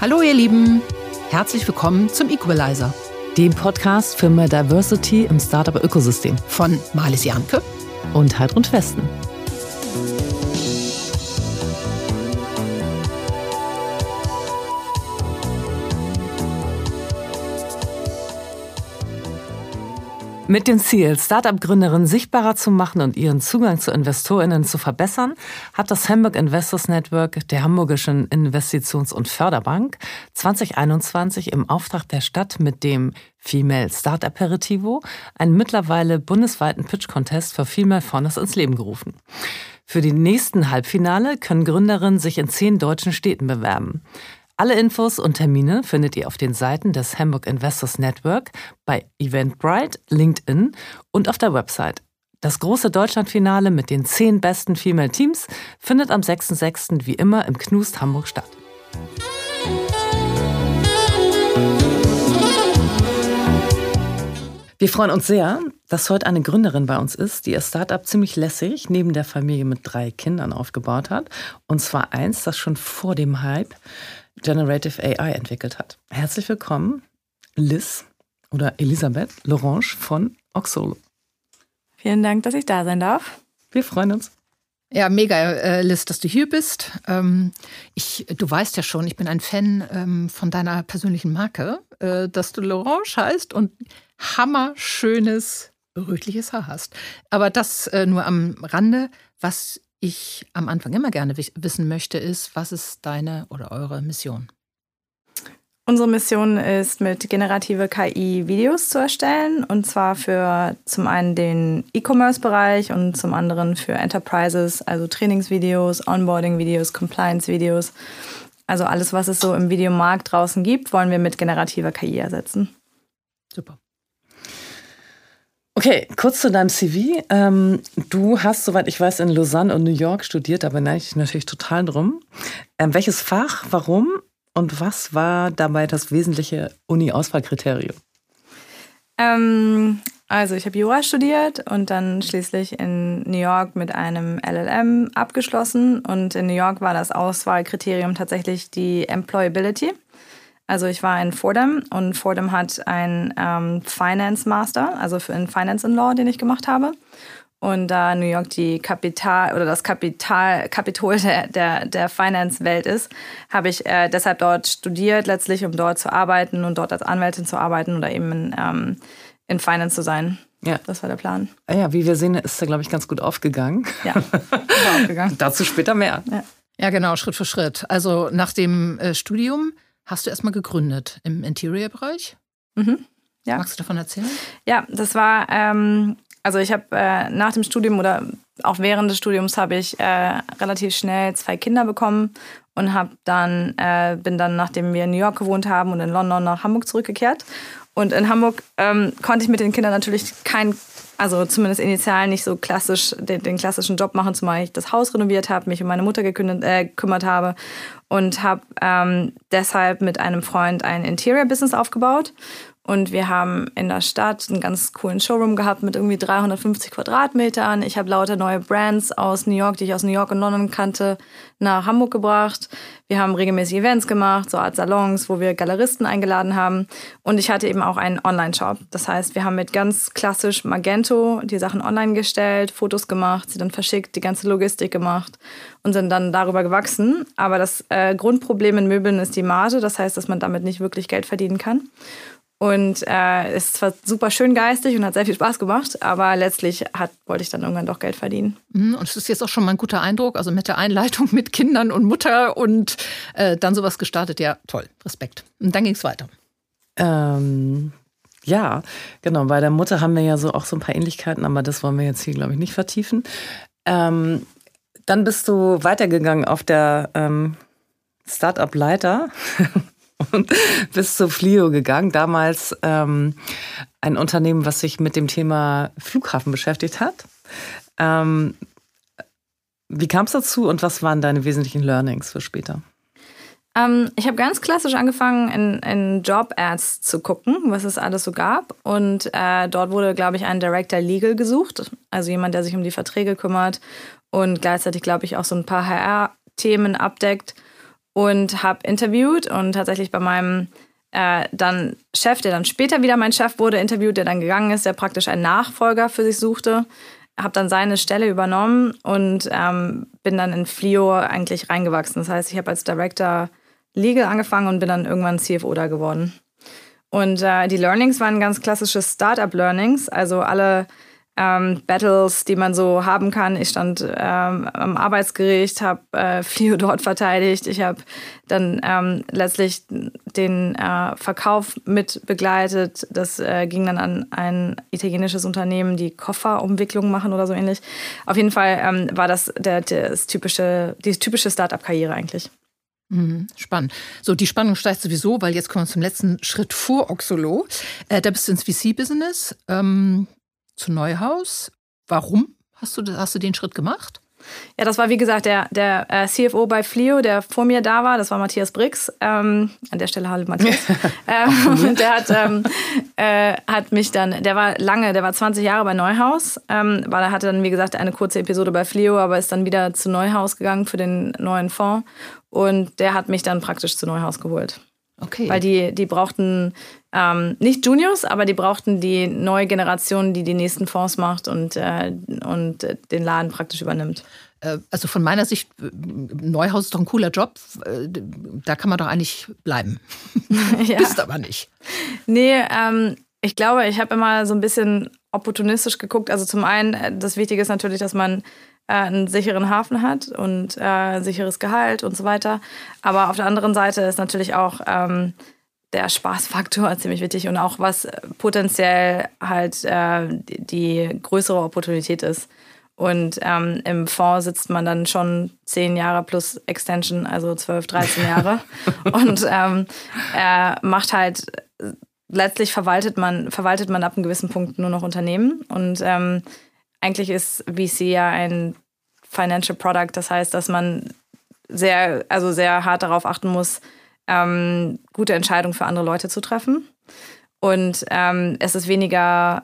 Hallo ihr Lieben, herzlich willkommen zum Equalizer, dem Podcast für mehr Diversity im Startup-Ökosystem von Marlies Janke und Heidrun Festen. Mit dem Ziel, Startup-Gründerinnen sichtbarer zu machen und ihren Zugang zu InvestorInnen zu verbessern, hat das Hamburg Investors Network der Hamburgischen Investitions- und Förderbank 2021 im Auftrag der Stadt mit dem Female Start Aperitivo einen mittlerweile bundesweiten Pitch-Contest für Female Founders ins Leben gerufen. Für die nächsten Halbfinale können Gründerinnen sich in zehn deutschen Städten bewerben. Alle Infos und Termine findet ihr auf den Seiten des Hamburg Investors Network, bei Eventbrite, LinkedIn und auf der Website. Das große Deutschlandfinale mit den zehn besten Female Teams findet am 6.6. wie immer im Knust Hamburg statt. Wir freuen uns sehr, dass heute eine Gründerin bei uns ist, die ihr Startup ziemlich lässig neben der Familie mit drei Kindern aufgebaut hat. Und zwar eins, das schon vor dem Hype Generative AI entwickelt hat. Herzlich willkommen, Liz oder Elisabeth Lorange von Oxolo. Vielen Dank, dass ich da sein darf. Wir freuen uns. Ja, mega, äh, Liz, dass du hier bist. Ähm, ich, du weißt ja schon, ich bin ein Fan ähm, von deiner persönlichen Marke, äh, dass du Lorange heißt und hammerschönes, rötliches Haar hast. Aber das äh, nur am Rande. Was ich am Anfang immer gerne wissen möchte, ist, was ist deine oder eure Mission? Unsere Mission ist, mit generative KI Videos zu erstellen. Und zwar für zum einen den E-Commerce-Bereich und zum anderen für Enterprises, also Trainingsvideos, Onboarding-Videos, Compliance-Videos. Also alles, was es so im Videomarkt draußen gibt, wollen wir mit generativer KI ersetzen. Super. Okay, kurz zu deinem CV. Ähm, du hast, soweit ich weiß, in Lausanne und New York studiert, da beneide ich natürlich total drum. Ähm, welches Fach, warum und was war dabei das wesentliche Uni-Auswahlkriterium? Ähm, also ich habe Jura studiert und dann schließlich in New York mit einem LLM abgeschlossen. Und in New York war das Auswahlkriterium tatsächlich die Employability. Also ich war in Fordham und Fordham hat einen ähm, Finance Master, also für einen Finance and Law, den ich gemacht habe. Und da New York die Kapital oder das Kapital, Kapitol der, der, der Finance-Welt ist, habe ich äh, deshalb dort studiert, letztlich, um dort zu arbeiten und dort als Anwältin zu arbeiten oder eben in, ähm, in Finance zu sein. Ja. Das war der Plan. Ah ja, wie wir sehen, ist er, glaube ich, ganz gut aufgegangen. Ja, aufgegangen. Dazu später mehr. Ja. ja. genau, Schritt für Schritt. Also nach dem äh, Studium hast du erstmal gegründet im Interior-Bereich. Mhm. Ja. Magst du davon erzählen? Ja, das war, ähm, also ich habe äh, nach dem Studium oder auch während des Studiums habe ich äh, relativ schnell zwei Kinder bekommen und habe dann äh, bin dann nachdem wir in New York gewohnt haben und in London nach Hamburg zurückgekehrt und in Hamburg ähm, konnte ich mit den Kindern natürlich kein also zumindest initial nicht so klassisch den, den klassischen Job machen, zumal ich das Haus renoviert habe, mich um meine Mutter gekümmert, äh, gekümmert habe und habe ähm, deshalb mit einem Freund ein Interior-Business aufgebaut. Und wir haben in der Stadt einen ganz coolen Showroom gehabt mit irgendwie 350 Quadratmetern. Ich habe lauter neue Brands aus New York, die ich aus New York und London kannte, nach Hamburg gebracht. Wir haben regelmäßig Events gemacht, so Art Salons, wo wir Galeristen eingeladen haben. Und ich hatte eben auch einen Online-Shop. Das heißt, wir haben mit ganz klassisch Magento die Sachen online gestellt, Fotos gemacht, sie dann verschickt, die ganze Logistik gemacht und sind dann darüber gewachsen. Aber das äh, Grundproblem in Möbeln ist die Marge. Das heißt, dass man damit nicht wirklich Geld verdienen kann. Und äh, es war super schön geistig und hat sehr viel Spaß gemacht, aber letztlich hat, wollte ich dann irgendwann doch Geld verdienen. Mhm, und es ist jetzt auch schon mal ein guter Eindruck, also mit der Einleitung mit Kindern und Mutter und äh, dann sowas gestartet. Ja, toll, Respekt. Und dann ging es weiter. Ähm, ja, genau. Bei der Mutter haben wir ja so auch so ein paar Ähnlichkeiten, aber das wollen wir jetzt hier, glaube ich, nicht vertiefen. Ähm, dann bist du weitergegangen auf der ähm, Startup-Leiter und bist zu Flio gegangen. Damals ähm, ein Unternehmen, was sich mit dem Thema Flughafen beschäftigt hat. Ähm, wie kam es dazu und was waren deine wesentlichen Learnings für später? Ähm, ich habe ganz klassisch angefangen, in, in Job-Ads zu gucken, was es alles so gab. Und äh, dort wurde, glaube ich, ein Director Legal gesucht. Also jemand, der sich um die Verträge kümmert und gleichzeitig, glaube ich, auch so ein paar HR-Themen abdeckt. Und habe interviewt und tatsächlich bei meinem äh, dann Chef, der dann später wieder mein Chef wurde, interviewt, der dann gegangen ist, der praktisch einen Nachfolger für sich suchte. Habe dann seine Stelle übernommen und ähm, bin dann in Flio eigentlich reingewachsen. Das heißt, ich habe als Director Legal angefangen und bin dann irgendwann CFO da geworden. Und äh, die Learnings waren ganz klassische Startup-Learnings, also alle ähm, Battles, die man so haben kann. Ich stand ähm, am Arbeitsgericht, habe äh, Flio dort verteidigt. Ich habe dann ähm, letztlich den äh, Verkauf mit begleitet. Das äh, ging dann an ein italienisches Unternehmen, die Kofferumwicklung machen oder so ähnlich. Auf jeden Fall ähm, war das der, das typische, die typische Startup-Karriere eigentlich. Mhm, spannend. So, die Spannung steigt sowieso, weil jetzt kommen wir zum letzten Schritt vor Oxolo. Äh, da bist du ins VC-Business. Ähm, zu Neuhaus. Warum hast du, hast du den Schritt gemacht? Ja, das war wie gesagt der, der äh, CFO bei Flio, der vor mir da war. Das war Matthias Brix. Ähm, an der Stelle hallo Matthias. ähm, der hat, ähm, äh, hat mich dann, der war lange, der war 20 Jahre bei Neuhaus. Ähm, weil er hatte dann wie gesagt eine kurze Episode bei Flio, aber ist dann wieder zu Neuhaus gegangen für den neuen Fonds. Und der hat mich dann praktisch zu Neuhaus geholt. Okay. Weil die, die brauchten ähm, nicht Juniors, aber die brauchten die neue Generation, die die nächsten Fonds macht und, äh, und den Laden praktisch übernimmt. Äh, also von meiner Sicht, äh, Neuhaus ist doch ein cooler Job. Äh, da kann man doch eigentlich bleiben. ja. Bist aber nicht. Nee, ähm, ich glaube, ich habe immer so ein bisschen opportunistisch geguckt. Also zum einen, das Wichtige ist natürlich, dass man äh, einen sicheren Hafen hat und äh, ein sicheres Gehalt und so weiter. Aber auf der anderen Seite ist natürlich auch ähm, der Spaßfaktor ziemlich wichtig und auch was potenziell halt äh, die, die, größere Opportunität ist. Und ähm, im Fonds sitzt man dann schon zehn Jahre plus Extension, also zwölf, dreizehn Jahre. und ähm, äh, macht halt, letztlich verwaltet man, verwaltet man ab einem gewissen Punkt nur noch Unternehmen. Und ähm, eigentlich ist VC ja ein Financial Product. Das heißt, dass man sehr, also sehr hart darauf achten muss, ähm, gute Entscheidungen für andere Leute zu treffen. Und ähm, es ist weniger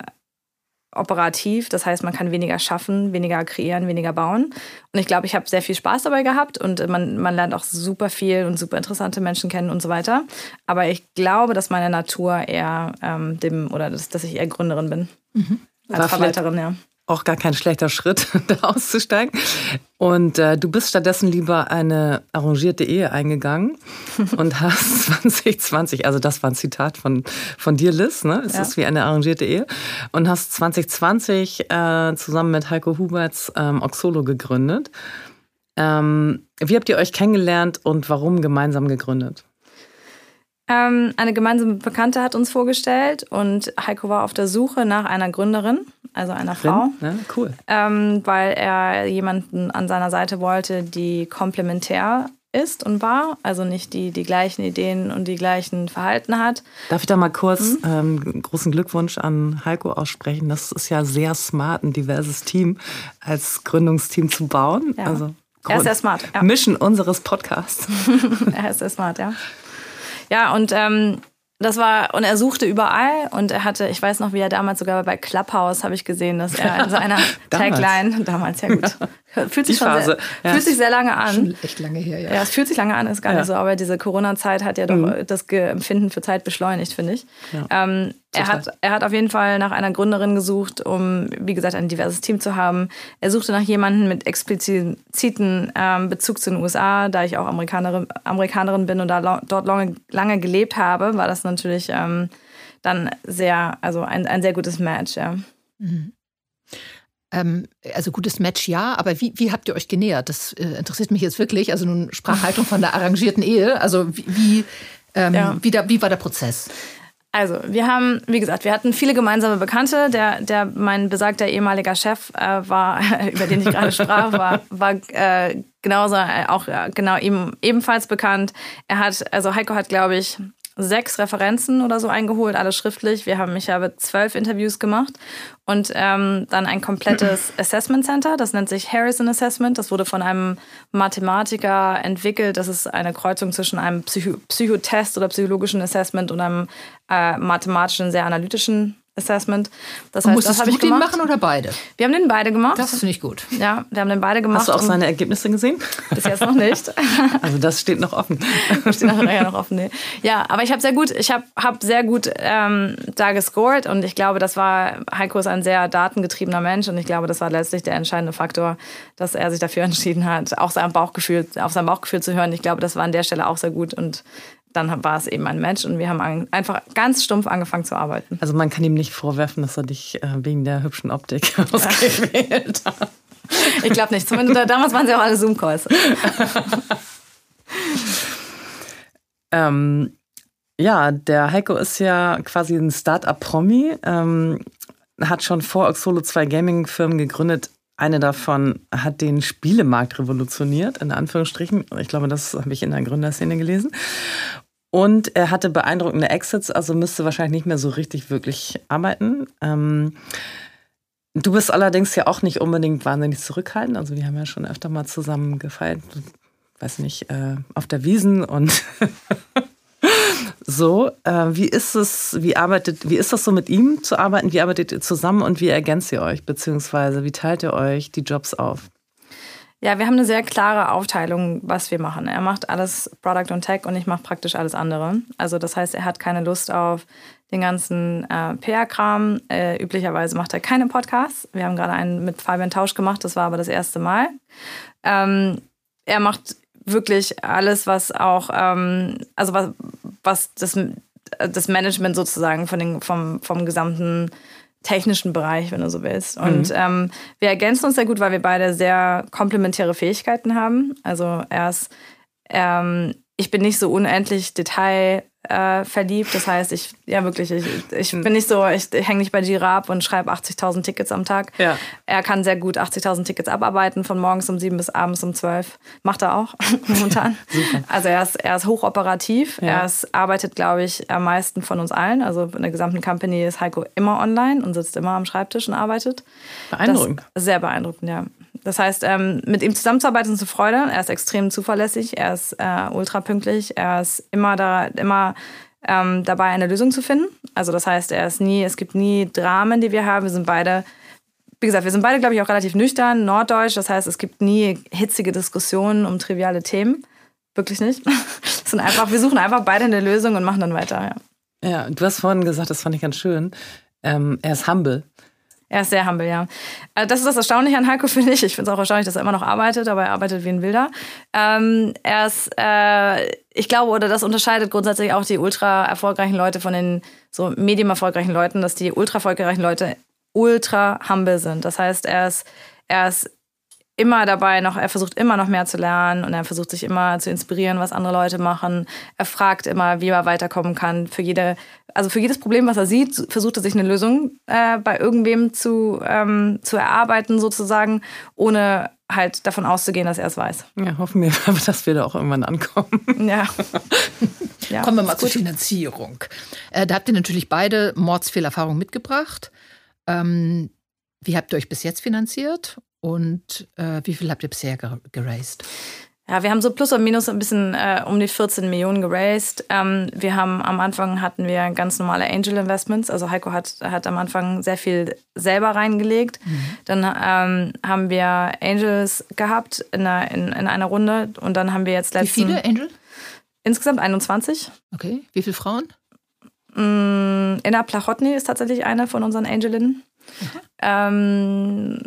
operativ, das heißt, man kann weniger schaffen, weniger kreieren, weniger bauen. Und ich glaube, ich habe sehr viel Spaß dabei gehabt und man, man lernt auch super viel und super interessante Menschen kennen und so weiter. Aber ich glaube, dass meine Natur eher ähm, dem, oder dass, dass ich eher Gründerin bin. Mhm. Als Verwalterin, ja auch gar kein schlechter Schritt, da auszusteigen. Und äh, du bist stattdessen lieber eine arrangierte Ehe eingegangen und hast 2020, also das war ein Zitat von, von dir, Liz, ne? Es ja. ist wie eine arrangierte Ehe. Und hast 2020 äh, zusammen mit Heiko Huberts ähm, Oxolo gegründet. Ähm, wie habt ihr euch kennengelernt und warum gemeinsam gegründet? Ähm, eine gemeinsame Bekannte hat uns vorgestellt und Heiko war auf der Suche nach einer Gründerin, also einer Frau. Ja, cool. Ähm, weil er jemanden an seiner Seite wollte, die komplementär ist und war, also nicht die die gleichen Ideen und die gleichen Verhalten hat. Darf ich da mal kurz mhm. ähm, großen Glückwunsch an Heiko aussprechen? Das ist ja sehr smart, ein diverses Team als Gründungsteam zu bauen. Ja. Also er ist sehr smart. Ja. Mission unseres Podcasts. er ist sehr smart, ja. Ja, und ähm, das war, und er suchte überall und er hatte, ich weiß noch, wie er damals sogar bei Clubhouse habe ich gesehen, dass er in seiner Tagline, damals ja gut, fühlt sich, schon sehr, ja. fühlt sich sehr lange an. Schon echt lange her, ja. Ja, es fühlt sich lange an, ist gar ja. nicht so, aber diese Corona-Zeit hat ja doch mhm. das Empfinden für Zeit beschleunigt, finde ich. Ja. Ähm, er, hat, er hat auf jeden Fall nach einer Gründerin gesucht, um, wie gesagt, ein diverses Team zu haben. Er suchte nach jemandem mit expliziten ähm, Bezug zu den USA, da ich auch Amerikanerin, Amerikanerin bin und da dort lange, lange gelebt habe, war das natürlich ähm, dann sehr, also ein, ein sehr gutes Match, ja. Mhm. Ähm, also gutes Match ja, aber wie, wie habt ihr euch genähert? Das äh, interessiert mich jetzt wirklich. Also nun Sprachhaltung von der arrangierten Ehe. Also wie, wie, ähm, ja. wie, da, wie war der Prozess? Also, wir haben, wie gesagt, wir hatten viele gemeinsame Bekannte. Der, der mein besagter ehemaliger Chef äh, war, über den ich gerade sprach, war, war äh, genauso äh, auch äh, genau ihm ebenfalls bekannt. Er hat, also Heiko hat, glaube ich, sechs Referenzen oder so eingeholt, alles schriftlich. Wir haben, ich habe zwölf Interviews gemacht und ähm, dann ein komplettes Assessment Center. Das nennt sich Harrison Assessment. Das wurde von einem Mathematiker entwickelt. Das ist eine Kreuzung zwischen einem Psycho Psychotest oder psychologischen Assessment und einem äh, mathematischen, sehr analytischen Assessment. Das heißt, musstest das du den machen oder beide? Wir haben den beide gemacht. Das finde ich gut. Ja, wir haben den beide gemacht. Hast du auch seine Ergebnisse gesehen? Bis jetzt noch nicht. also das steht noch offen. steht nachher noch offen, nee. Ja, aber ich habe sehr gut, ich habe hab sehr gut ähm, da gescored und ich glaube, das war, Heiko ist ein sehr datengetriebener Mensch und ich glaube, das war letztlich der entscheidende Faktor, dass er sich dafür entschieden hat, auch sein Bauchgefühl, auf sein Bauchgefühl zu hören. Ich glaube, das war an der Stelle auch sehr gut und dann war es eben ein Match und wir haben einfach ganz stumpf angefangen zu arbeiten. Also man kann ihm nicht vorwerfen, dass er dich äh, wegen der hübschen Optik ausgewählt hat. Ich glaube nicht. Zumindest damals waren sie auch alle Zoom-Calls. ähm, ja, der Heiko ist ja quasi ein Start-up-Promi, ähm, hat schon vor Oxolo zwei Gaming-Firmen gegründet. Eine davon hat den Spielemarkt revolutioniert, in Anführungsstrichen. Ich glaube, das habe ich in der Gründerszene gelesen. Und er hatte beeindruckende Exits, also müsste wahrscheinlich nicht mehr so richtig wirklich arbeiten. Ähm, du bist allerdings ja auch nicht unbedingt wahnsinnig zurückhaltend. Also wir haben ja schon öfter mal zusammen gefeiert, weiß nicht, äh, auf der Wiesen und so. Äh, wie ist es, wie arbeitet, wie ist das so mit ihm zu arbeiten? Wie arbeitet ihr zusammen und wie ergänzt ihr euch? Beziehungsweise wie teilt ihr euch die Jobs auf? Ja, wir haben eine sehr klare Aufteilung, was wir machen. Er macht alles Product und Tech und ich mache praktisch alles andere. Also das heißt, er hat keine Lust auf den ganzen äh, PR-Kram. Äh, üblicherweise macht er keine Podcasts. Wir haben gerade einen mit Fabian Tausch gemacht, das war aber das erste Mal. Ähm, er macht wirklich alles, was auch, ähm, also was, was das, das Management sozusagen von den, vom, vom gesamten technischen Bereich, wenn du so willst. Und mhm. ähm, wir ergänzen uns sehr gut, weil wir beide sehr komplementäre Fähigkeiten haben. Also er ist, ähm, ich bin nicht so unendlich detail äh, verliebt. Das heißt, ich, ja wirklich, ich, ich bin nicht so, ich, ich hänge nicht bei Jira ab und schreibe 80.000 Tickets am Tag. Ja. Er kann sehr gut 80.000 Tickets abarbeiten, von morgens um sieben bis abends um zwölf. Macht er auch momentan. also er ist, er ist hochoperativ. Ja. Er ist, arbeitet, glaube ich, am meisten von uns allen. Also in der gesamten Company ist Heiko immer online und sitzt immer am Schreibtisch und arbeitet. Beeindruckend. Sehr beeindruckend, ja. Das heißt, ähm, mit ihm zusammenzuarbeiten ist eine Freude. Er ist extrem zuverlässig, er ist äh, ultra pünktlich, er ist immer da, immer ähm, dabei, eine Lösung zu finden. Also das heißt, er ist nie, es gibt nie Dramen, die wir haben. Wir sind beide, wie gesagt, wir sind beide, glaube ich, auch relativ nüchtern, norddeutsch. Das heißt, es gibt nie hitzige Diskussionen um triviale Themen. Wirklich nicht. Sind einfach, wir suchen einfach beide eine Lösung und machen dann weiter. Ja, ja du hast vorhin gesagt, das fand ich ganz schön. Ähm, er ist humble. Er ist sehr humble, ja. Äh, das ist das Erstaunliche an Heiko, finde ich. Ich finde es auch erstaunlich, dass er immer noch arbeitet, aber er arbeitet wie ein Wilder. Ähm, er ist, äh, ich glaube, oder das unterscheidet grundsätzlich auch die ultra erfolgreichen Leute von den so medium erfolgreichen Leuten, dass die ultra erfolgreichen Leute ultra humble sind. Das heißt, er ist, er ist immer dabei noch, er versucht immer noch mehr zu lernen und er versucht sich immer zu inspirieren, was andere Leute machen. Er fragt immer, wie er weiterkommen kann. Für jede, also für jedes Problem, was er sieht, versucht er sich eine Lösung äh, bei irgendwem zu, ähm, zu erarbeiten, sozusagen, ohne halt davon auszugehen, dass er es weiß. Ja, hoffen wir, dass wir da auch irgendwann ankommen. Ja. ja Kommen wir mal zur Finanzierung. Äh, da habt ihr natürlich beide Mordsfehlerfahrungen mitgebracht. Ähm, wie habt ihr euch bis jetzt finanziert und äh, wie viel habt ihr bisher geraced? Ja, wir haben so plus oder minus ein bisschen äh, um die 14 Millionen geraced. Ähm, wir haben am Anfang hatten wir ganz normale Angel Investments. Also Heiko hat, hat am Anfang sehr viel selber reingelegt. Mhm. Dann ähm, haben wir Angels gehabt in einer, in, in einer Runde und dann haben wir jetzt letzten... Wie viele Angel? Insgesamt 21. Okay. Wie viele Frauen? Mm, Inna Plachotny ist tatsächlich eine von unseren Angelinnen. Ähm,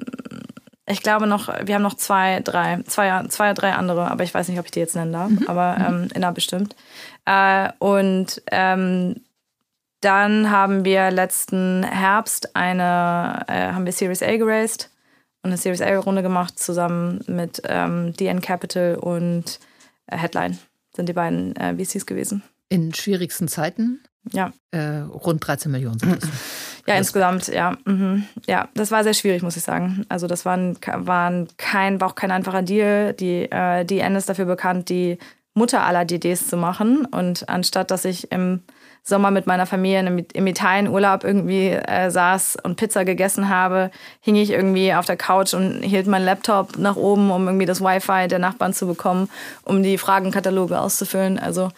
ich glaube noch, wir haben noch zwei, drei, zwei, zwei, drei andere, aber ich weiß nicht, ob ich die jetzt nennen darf, mhm. aber mhm. ähm, Inna bestimmt. Äh, und ähm, dann haben wir letzten Herbst eine, äh, haben wir Series A geraced und eine Series A-Runde gemacht, zusammen mit ähm, DN Capital und äh, Headline sind die beiden äh, VCs gewesen. In schwierigsten Zeiten? Ja. Äh, rund 13 Millionen sind das. Ja, das insgesamt, ja. Mhm. Ja, das war sehr schwierig, muss ich sagen. Also das war, ein, war, kein, war auch kein einfacher Deal. Die, äh, die N ist dafür bekannt, die Mutter aller DDs zu machen. Und anstatt dass ich im Sommer mit meiner Familie im Italienurlaub irgendwie äh, saß und Pizza gegessen habe, hing ich irgendwie auf der Couch und hielt meinen Laptop nach oben, um irgendwie das Wi-Fi der Nachbarn zu bekommen, um die Fragenkataloge auszufüllen. Also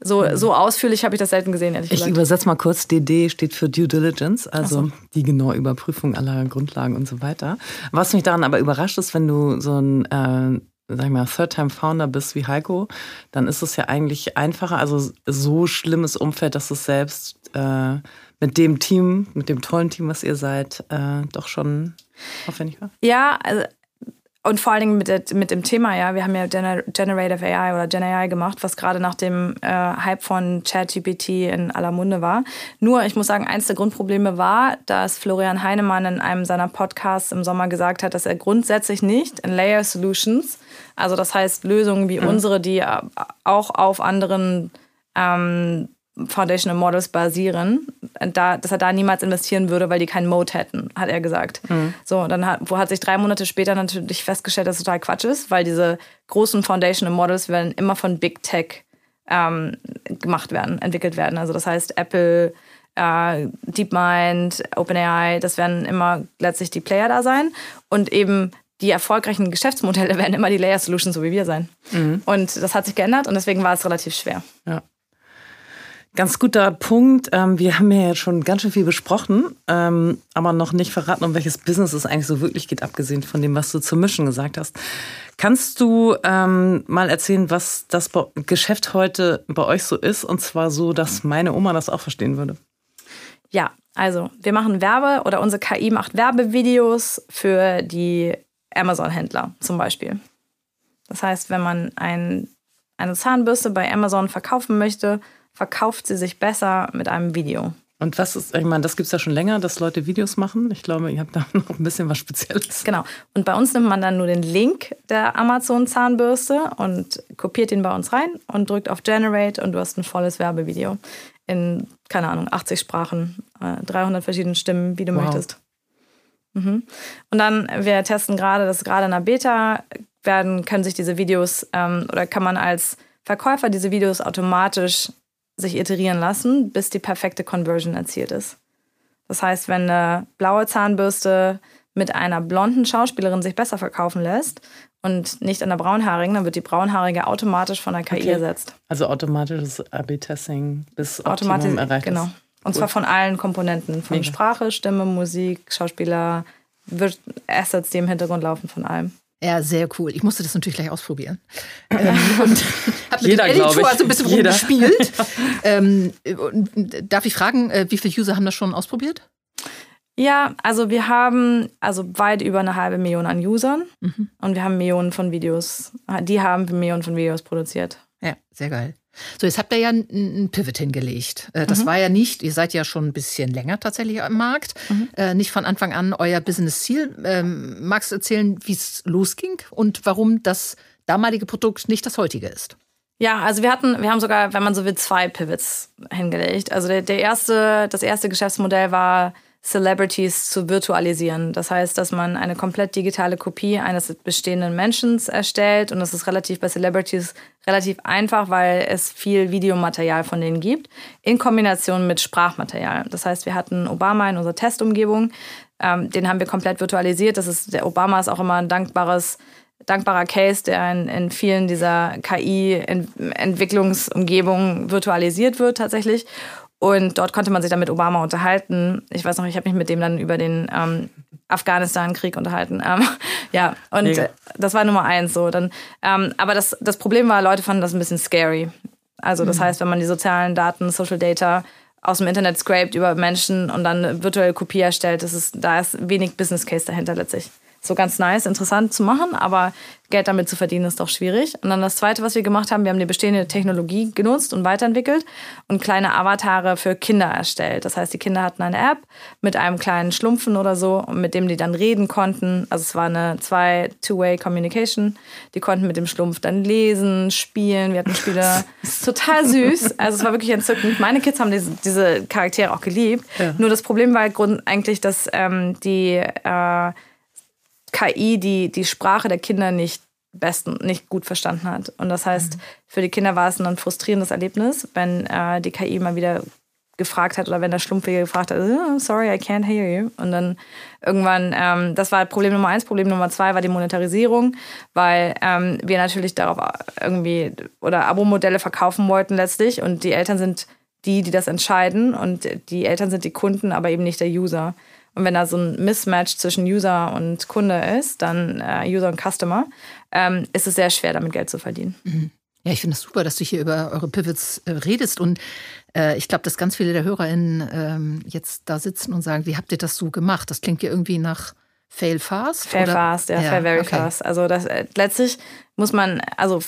so, mhm. so ausführlich habe ich das selten gesehen, ehrlich gesagt. Ich übersetze mal kurz. DD steht für Due Diligence, also so. die genaue Überprüfung aller Grundlagen und so weiter. Was mich daran aber überrascht ist, wenn du so ein äh, sag ich mal, Third-Time-Founder bist wie Heiko, dann ist es ja eigentlich einfacher, also so schlimmes Umfeld, dass es selbst äh, mit dem Team, mit dem tollen Team, was ihr seid, äh, doch schon aufwendig war. Ja, also und vor allen Dingen mit, der, mit dem Thema, ja, wir haben ja Gener Generative AI oder Gen AI gemacht, was gerade nach dem äh, Hype von ChatGPT in aller Munde war. Nur, ich muss sagen, eins der Grundprobleme war, dass Florian Heinemann in einem seiner Podcasts im Sommer gesagt hat, dass er grundsätzlich nicht in Layer Solutions, also das heißt Lösungen wie mhm. unsere, die auch auf anderen ähm, Foundational Models basieren, da, dass er da niemals investieren würde, weil die keinen Mode hätten, hat er gesagt. Mhm. So, dann hat, wo hat sich drei Monate später natürlich festgestellt, dass es total Quatsch ist, weil diese großen Foundational Models werden immer von Big Tech ähm, gemacht werden, entwickelt werden. Also das heißt Apple, äh, DeepMind, OpenAI, das werden immer letztlich die Player da sein und eben die erfolgreichen Geschäftsmodelle werden immer die Layer Solutions, so wie wir sein. Mhm. Und das hat sich geändert und deswegen war es relativ schwer. Ja. Ganz guter Punkt. Ähm, wir haben ja jetzt schon ganz schön viel besprochen, ähm, aber noch nicht verraten, um welches Business es eigentlich so wirklich geht, abgesehen von dem, was du zur Mischen gesagt hast. Kannst du ähm, mal erzählen, was das Geschäft heute bei euch so ist? Und zwar so, dass meine Oma das auch verstehen würde. Ja, also wir machen Werbe oder unsere KI macht Werbevideos für die Amazon-Händler zum Beispiel. Das heißt, wenn man ein, eine Zahnbürste bei Amazon verkaufen möchte, verkauft sie sich besser mit einem Video. Und was ist, ich meine, das gibt es ja schon länger, dass Leute Videos machen. Ich glaube, ihr habt da noch ein bisschen was Spezielles. Genau. Und bei uns nimmt man dann nur den Link der Amazon-Zahnbürste und kopiert ihn bei uns rein und drückt auf Generate und du hast ein volles Werbevideo in, keine Ahnung, 80 Sprachen, 300 äh, verschiedene Stimmen, wie du wow. möchtest. Mhm. Und dann, wir testen gerade, das ist gerade in der Beta, werden, können sich diese Videos ähm, oder kann man als Verkäufer diese Videos automatisch sich iterieren lassen, bis die perfekte Conversion erzielt ist. Das heißt, wenn eine blaue Zahnbürste mit einer blonden Schauspielerin sich besser verkaufen lässt und nicht einer braunhaarigen, dann wird die braunhaarige automatisch von der KI okay. ersetzt. Also automatisches AB-Testing bis Optimum erreicht Genau. Und zwar von allen Komponenten. Von Mega. Sprache, Stimme, Musik, Schauspieler, Assets, die im Hintergrund laufen, von allem. Ja, sehr cool. Ich musste das natürlich gleich ausprobieren. ähm, und habe mit Jeder, dem Editor so ein bisschen Jeder. rumgespielt. ähm, darf ich fragen, äh, wie viele User haben das schon ausprobiert? Ja, also wir haben also weit über eine halbe Million an Usern mhm. und wir haben Millionen von Videos. Die haben Millionen von Videos produziert. Ja, sehr geil. So, jetzt habt ihr ja einen Pivot hingelegt. Äh, das mhm. war ja nicht, ihr seid ja schon ein bisschen länger tatsächlich am Markt, mhm. Äh, nicht von Anfang an euer Business-Ziel. Ähm, magst du erzählen, wie es losging und warum das damalige Produkt nicht das heutige ist? Ja, also wir hatten, wir haben sogar, wenn man so will, zwei Pivots hingelegt. Also der, der erste, das erste Geschäftsmodell war Celebrities zu virtualisieren. Das heißt, dass man eine komplett digitale Kopie eines bestehenden Menschen erstellt und das ist relativ bei Celebrities relativ einfach, weil es viel Videomaterial von denen gibt, in Kombination mit Sprachmaterial. Das heißt, wir hatten Obama in unserer Testumgebung, ähm, den haben wir komplett virtualisiert. Das ist, der Obama ist auch immer ein dankbares dankbarer Case, der in, in vielen dieser KI-Entwicklungsumgebungen virtualisiert wird tatsächlich. Und dort konnte man sich dann mit Obama unterhalten. Ich weiß noch, ich habe mich mit dem dann über den ähm, Afghanistan-Krieg unterhalten. Ähm, ja, und Mega. das war Nummer eins so. Dann, ähm, aber das, das Problem war, Leute fanden das ein bisschen scary. Also das mhm. heißt, wenn man die sozialen Daten, Social Data aus dem Internet scrapt über Menschen und dann eine virtuelle Kopie erstellt, das ist, da ist wenig Business Case dahinter letztlich so ganz nice, interessant zu machen, aber Geld damit zu verdienen ist doch schwierig. Und dann das Zweite, was wir gemacht haben, wir haben die bestehende Technologie genutzt und weiterentwickelt und kleine Avatare für Kinder erstellt. Das heißt, die Kinder hatten eine App mit einem kleinen Schlumpfen oder so, mit dem die dann reden konnten. Also es war eine zwei Two-Way Communication. Die konnten mit dem Schlumpf dann lesen, spielen. Wir hatten Spiele total süß. Also es war wirklich entzückend. Meine Kids haben diese, diese Charaktere auch geliebt. Ja. Nur das Problem war eigentlich, dass ähm, die äh, KI die, die Sprache der Kinder nicht besten nicht gut verstanden hat. Und das heißt, mhm. für die Kinder war es ein frustrierendes Erlebnis, wenn äh, die KI mal wieder gefragt hat oder wenn der Schlumpfige gefragt hat, oh, sorry, I can't hear you. Und dann irgendwann, ähm, das war Problem Nummer eins. Problem Nummer zwei war die Monetarisierung, weil ähm, wir natürlich darauf irgendwie oder Abo-Modelle verkaufen wollten letztlich und die Eltern sind die, die das entscheiden und die Eltern sind die Kunden, aber eben nicht der User. Und wenn da so ein Mismatch zwischen User und Kunde ist, dann äh, User und Customer, ähm, ist es sehr schwer, damit Geld zu verdienen. Mhm. Ja, ich finde es das super, dass du hier über eure Pivots äh, redest. Und äh, ich glaube, dass ganz viele der HörerInnen ähm, jetzt da sitzen und sagen, wie habt ihr das so gemacht? Das klingt ja irgendwie nach Fail fast. Fail oder? fast, ja, ja, fail very okay. fast. Also das äh, letztlich muss man, also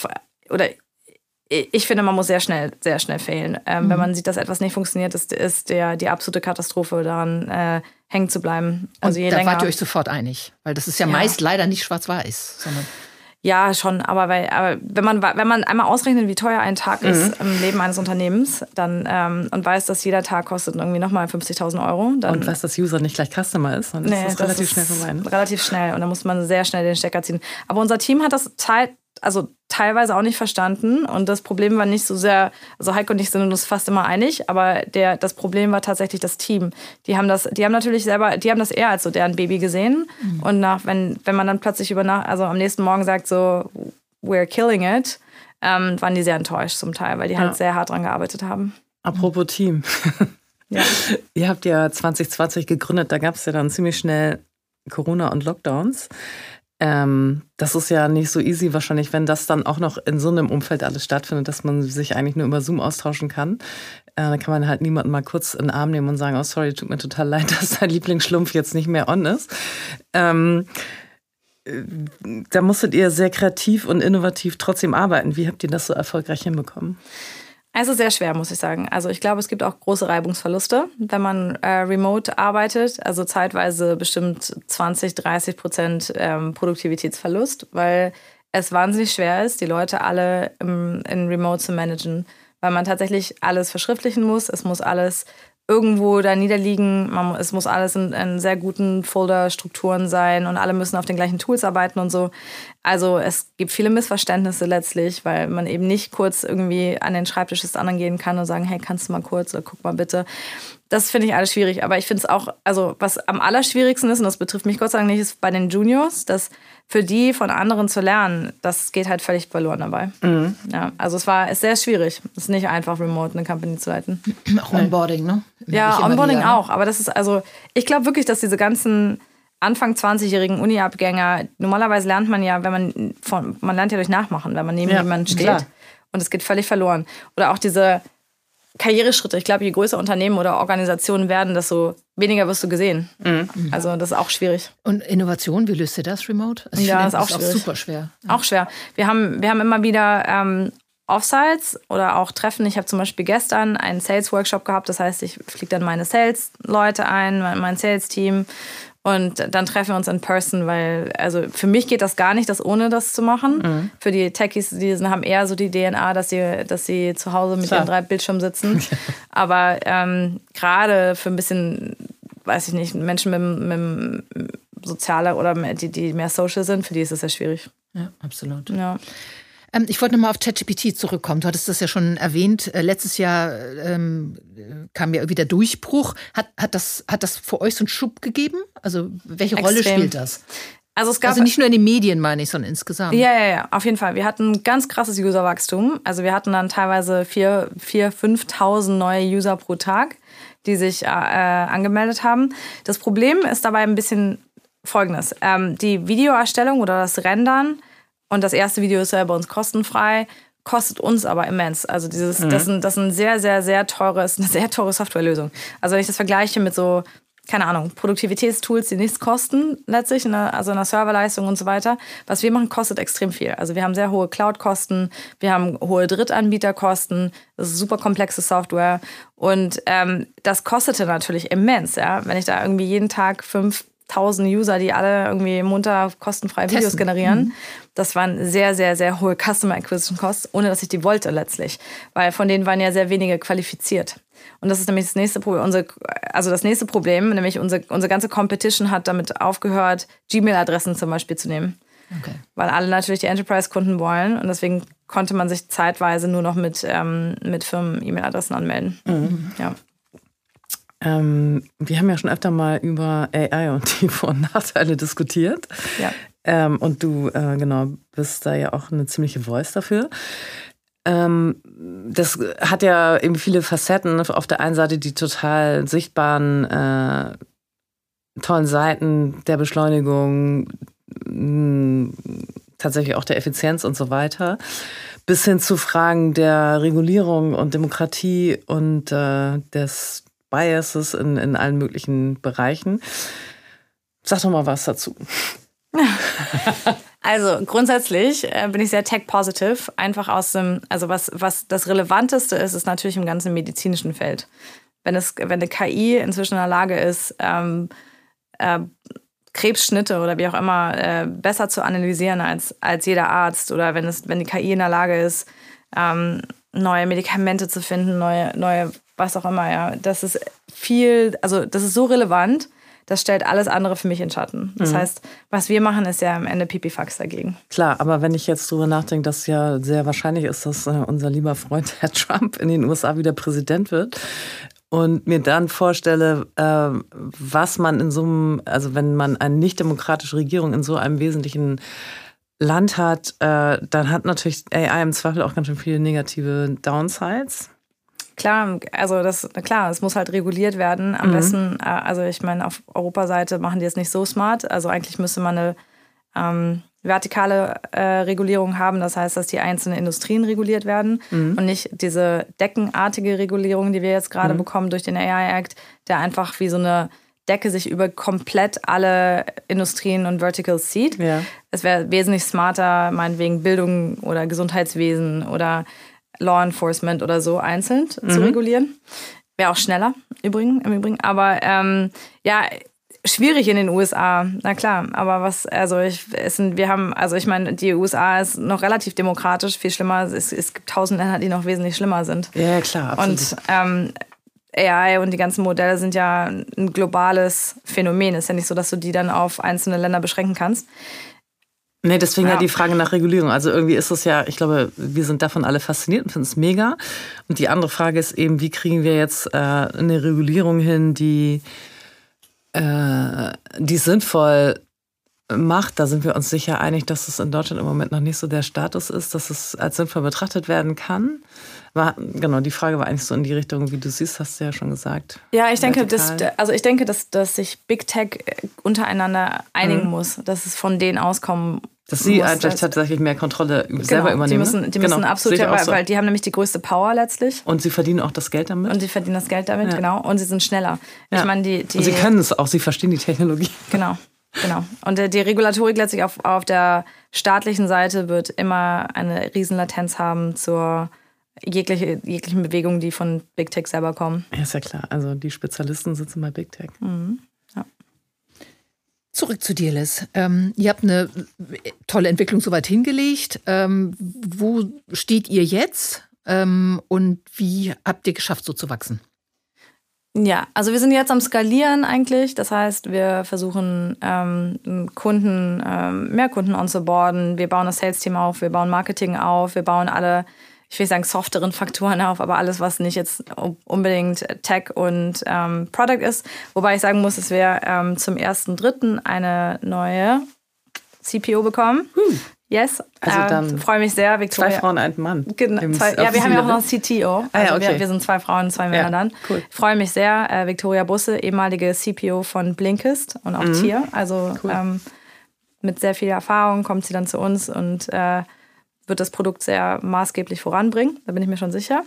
oder ich finde, man muss sehr schnell, sehr schnell failen. Ähm, mhm. Wenn man sieht, dass etwas nicht funktioniert, ist, ist der, die absolute Katastrophe daran äh, hängen zu bleiben. Also Und da wart ihr euch sofort einig, weil das ist ja, ja. meist leider nicht schwarz-weiß, sondern ja, schon, aber, weil, aber wenn, man, wenn man einmal ausrechnet, wie teuer ein Tag mhm. ist im Leben eines Unternehmens dann, ähm, und weiß, dass jeder Tag kostet irgendwie nochmal 50.000 Euro. Dann, und weiß, dass User nicht gleich Customer ist, dann nee, ist das relativ das schnell vorbei. Ne? Relativ schnell und dann muss man sehr schnell den Stecker ziehen. Aber unser Team hat das Zeit, also teilweise auch nicht verstanden. Und das Problem war nicht so sehr, also Heiko und ich sind uns fast immer einig, aber der, das Problem war tatsächlich das Team. Die haben das, die haben natürlich selber, die haben das eher als so deren Baby gesehen. Mhm. Und nach, wenn, wenn man dann plötzlich über Nacht, also am nächsten Morgen sagt so, we're killing it, ähm, waren die sehr enttäuscht zum Teil, weil die halt ja. halt sehr hart dran gearbeitet haben. Apropos Team. Ja. Ihr habt ja 2020 gegründet, da gab es ja dann ziemlich schnell Corona und Lockdowns. Ähm, das ist ja nicht so easy wahrscheinlich, wenn das dann auch noch in so einem Umfeld alles stattfindet, dass man sich eigentlich nur über Zoom austauschen kann. Äh, dann kann man halt niemanden mal kurz in den Arm nehmen und sagen, oh sorry, tut mir total leid, dass dein Lieblingsschlumpf jetzt nicht mehr on ist. Ähm, äh, da musstet ihr sehr kreativ und innovativ trotzdem arbeiten. Wie habt ihr das so erfolgreich hinbekommen? Also sehr schwer, muss ich sagen. Also ich glaube, es gibt auch große Reibungsverluste, wenn man äh, remote arbeitet. Also zeitweise bestimmt 20, 30 Prozent ähm, Produktivitätsverlust, weil es wahnsinnig schwer ist, die Leute alle im, in Remote zu managen, weil man tatsächlich alles verschriftlichen muss. Es muss alles irgendwo da niederliegen. Man, es muss alles in, in sehr guten Folder-Strukturen sein und alle müssen auf den gleichen Tools arbeiten und so. Also es gibt viele Missverständnisse letztlich, weil man eben nicht kurz irgendwie an den Schreibtisch des anderen gehen kann und sagen, hey, kannst du mal kurz oder guck mal bitte. Das finde ich alles schwierig. Aber ich finde es auch, also was am allerschwierigsten ist, und das betrifft mich Gott sei Dank nicht, ist bei den Juniors, dass für die von anderen zu lernen, das geht halt völlig verloren dabei. Mhm. Ja, also es war ist sehr schwierig. Es ist nicht einfach, remote eine Company zu leiten. Auch Onboarding, ne? Ja, Onboarding ne? auch. Aber das ist also, ich glaube wirklich, dass diese ganzen Anfang 20-jährigen Uni-Abgänger, normalerweise lernt man ja, wenn man von, man lernt ja durch Nachmachen, wenn man neben ja, jemandem steht. Klar. Und es geht völlig verloren. Oder auch diese Karriereschritte. Ich glaube, je größer Unternehmen oder Organisationen werden, desto weniger wirst du gesehen. Mhm. Also das ist auch schwierig. Und Innovation, wie löst ihr das remote? Also ja, das ist auch, ist auch super schwer. Ja. Auch schwer. Wir haben, wir haben immer wieder ähm, Offsites oder auch Treffen. Ich habe zum Beispiel gestern einen Sales-Workshop gehabt. Das heißt, ich fliege dann meine Sales-Leute ein, mein Sales-Team und dann treffen wir uns in person, weil, also für mich geht das gar nicht, das ohne das zu machen. Mhm. Für die Techies, die haben eher so die DNA, dass sie, dass sie zu Hause mit Klar. ihren drei Bildschirmen sitzen. Aber ähm, gerade für ein bisschen, weiß ich nicht, Menschen mit, mit sozialer oder die, die mehr social sind, für die ist es sehr schwierig. Ja, absolut. Ja. Ähm, ich wollte nochmal auf ChatGPT zurückkommen. Du hattest das ja schon erwähnt. Äh, letztes Jahr ähm, kam ja irgendwie der Durchbruch. Hat, hat, das, hat das für euch so einen Schub gegeben? Also welche Extrem. Rolle spielt das? Also, es gab, also nicht nur in den Medien, meine ich, sondern insgesamt. Ja, ja, ja, auf jeden Fall. Wir hatten ganz krasses Userwachstum. Also wir hatten dann teilweise 4.000, 5.000 neue User pro Tag, die sich äh, angemeldet haben. Das Problem ist dabei ein bisschen folgendes. Ähm, die Videoerstellung oder das Rendern und das erste Video ist ja bei uns kostenfrei, kostet uns aber immens. Also dieses, mhm. das, ist, das ist ein sehr, sehr, sehr teures, eine sehr teure Softwarelösung. Also wenn ich das vergleiche mit so, keine Ahnung, Produktivitätstools, die nichts kosten letztlich, ne, also einer Serverleistung und so weiter. Was wir machen, kostet extrem viel. Also wir haben sehr hohe Cloud-Kosten, wir haben hohe Drittanbieterkosten, das ist super komplexe Software und ähm, das kostete natürlich immens, ja. Wenn ich da irgendwie jeden Tag fünf 1000 User, die alle irgendwie munter kostenfrei Videos Testen. generieren. Mhm. Das waren sehr, sehr, sehr hohe Customer Acquisition Costs, ohne dass ich die wollte letztlich. Weil von denen waren ja sehr wenige qualifiziert. Und das ist nämlich das nächste Problem. Unsere, also das nächste Problem, nämlich unsere, unsere ganze Competition hat damit aufgehört, Gmail-Adressen zum Beispiel zu nehmen. Okay. Weil alle natürlich die Enterprise-Kunden wollen und deswegen konnte man sich zeitweise nur noch mit, ähm, mit Firmen-E-Mail-Adressen anmelden. Mhm. Ja. Ähm, wir haben ja schon öfter mal über AI und die Vor- und Nachteile diskutiert. Ja. Ähm, und du, äh, genau, bist da ja auch eine ziemliche Voice dafür. Ähm, das hat ja eben viele Facetten. Auf der einen Seite die total sichtbaren, äh, tollen Seiten der Beschleunigung, mh, tatsächlich auch der Effizienz und so weiter, bis hin zu Fragen der Regulierung und Demokratie und äh, des Biases in, in allen möglichen Bereichen. Sag doch mal was dazu. Also grundsätzlich äh, bin ich sehr tech-positive. Einfach aus dem, also was, was das Relevanteste ist, ist natürlich im ganzen medizinischen Feld. Wenn, es, wenn eine KI inzwischen in der Lage ist, ähm, äh, Krebsschnitte oder wie auch immer äh, besser zu analysieren als, als jeder Arzt oder wenn, es, wenn die KI in der Lage ist, ähm, neue Medikamente zu finden, neue, neue, was auch immer, ja. Das ist viel, also das ist so relevant, das stellt alles andere für mich in Schatten. Das mhm. heißt, was wir machen, ist ja am Ende Pipifax dagegen. Klar, aber wenn ich jetzt drüber nachdenke, dass ja sehr wahrscheinlich ist, dass äh, unser lieber Freund Herr Trump in den USA wieder Präsident wird, und mir dann vorstelle, äh, was man in so einem, also wenn man eine nicht demokratische Regierung in so einem wesentlichen Land hat, äh, dann hat natürlich AI im Zweifel auch ganz schön viele negative Downsides. Klar, also das klar, es muss halt reguliert werden. Am mhm. besten, äh, also ich meine, auf Europaseite machen die es nicht so smart. Also eigentlich müsste man eine ähm, vertikale äh, Regulierung haben. Das heißt, dass die einzelnen Industrien reguliert werden mhm. und nicht diese deckenartige Regulierung, die wir jetzt gerade mhm. bekommen durch den AI Act, der einfach wie so eine Decke sich über komplett alle Industrien und Verticals zieht. Ja. Es wäre wesentlich smarter, meinetwegen Bildung oder Gesundheitswesen oder Law Enforcement oder so einzeln mhm. zu regulieren. Wäre auch schneller übrigens, im Übrigen. Aber ähm, ja, schwierig in den USA, na klar. Aber was, also ich, es sind, wir haben, also ich meine, die USA ist noch relativ demokratisch, viel schlimmer. Es, es gibt tausend Länder, die noch wesentlich schlimmer sind. Ja, klar. Absolut. Und ähm, AI und die ganzen Modelle sind ja ein globales Phänomen. Es ist ja nicht so, dass du die dann auf einzelne Länder beschränken kannst. Nee, deswegen ja. ja die Frage nach Regulierung. Also irgendwie ist es ja, ich glaube, wir sind davon alle fasziniert und finden es mega. Und die andere Frage ist eben, wie kriegen wir jetzt äh, eine Regulierung hin, die äh, die sinnvoll macht, da sind wir uns sicher einig, dass es in Deutschland im Moment noch nicht so der Status ist, dass es als sinnvoll betrachtet werden kann. War, genau, die Frage war eigentlich so in die Richtung, wie du siehst, hast du ja schon gesagt. Ja, ich denke, dass, also ich denke, dass, dass sich Big Tech untereinander einigen mhm. muss, dass es von denen auskommen dass sie einfach tatsächlich mehr Kontrolle genau, selber übernehmen. Die müssen, die müssen genau, absolut, weil, so. weil, die haben nämlich die größte Power letztlich. Und sie verdienen auch das Geld damit. Und sie verdienen das Geld damit, ja. genau. Und sie sind schneller. Ja. Ich meine, die, die, Und sie können es auch, sie verstehen die Technologie. Genau, genau. Und die Regulatorik letztlich auf, auf der staatlichen Seite wird immer eine Riesenlatenz haben zur jegliche, jeglichen Bewegungen, die von Big Tech selber kommen. Ja, ist ja klar. Also die Spezialisten sitzen bei Big Tech. Mhm. Zurück zu dir, Liz. Ähm, ihr habt eine tolle Entwicklung soweit hingelegt. Ähm, wo steht ihr jetzt ähm, und wie habt ihr geschafft, so zu wachsen? Ja, also wir sind jetzt am Skalieren eigentlich. Das heißt, wir versuchen ähm, Kunden, ähm, mehr Kunden onzuboarden. Wir bauen das Sales-Team auf, wir bauen Marketing auf, wir bauen alle ich will sagen, softeren Faktoren auf, aber alles, was nicht jetzt unbedingt Tech und ähm, Product ist. Wobei ich sagen muss, dass wir ähm, zum ersten Dritten eine neue CPO bekommen. Hm. Yes, also äh, dann freue mich sehr, Victoria. Zwei Frauen, ein Mann. Genau, zwei, ja, wir haben ja auch noch CTO. Also ah, ja, okay. wir, wir, sind zwei Frauen, zwei Männer ja, dann. Cool. Freue mich sehr. Äh, Victoria Busse, ehemalige CPO von Blinkist und auch mhm. Tier. Also cool. ähm, mit sehr viel Erfahrung kommt sie dann zu uns und äh, wird das Produkt sehr maßgeblich voranbringen, da bin ich mir schon sicher.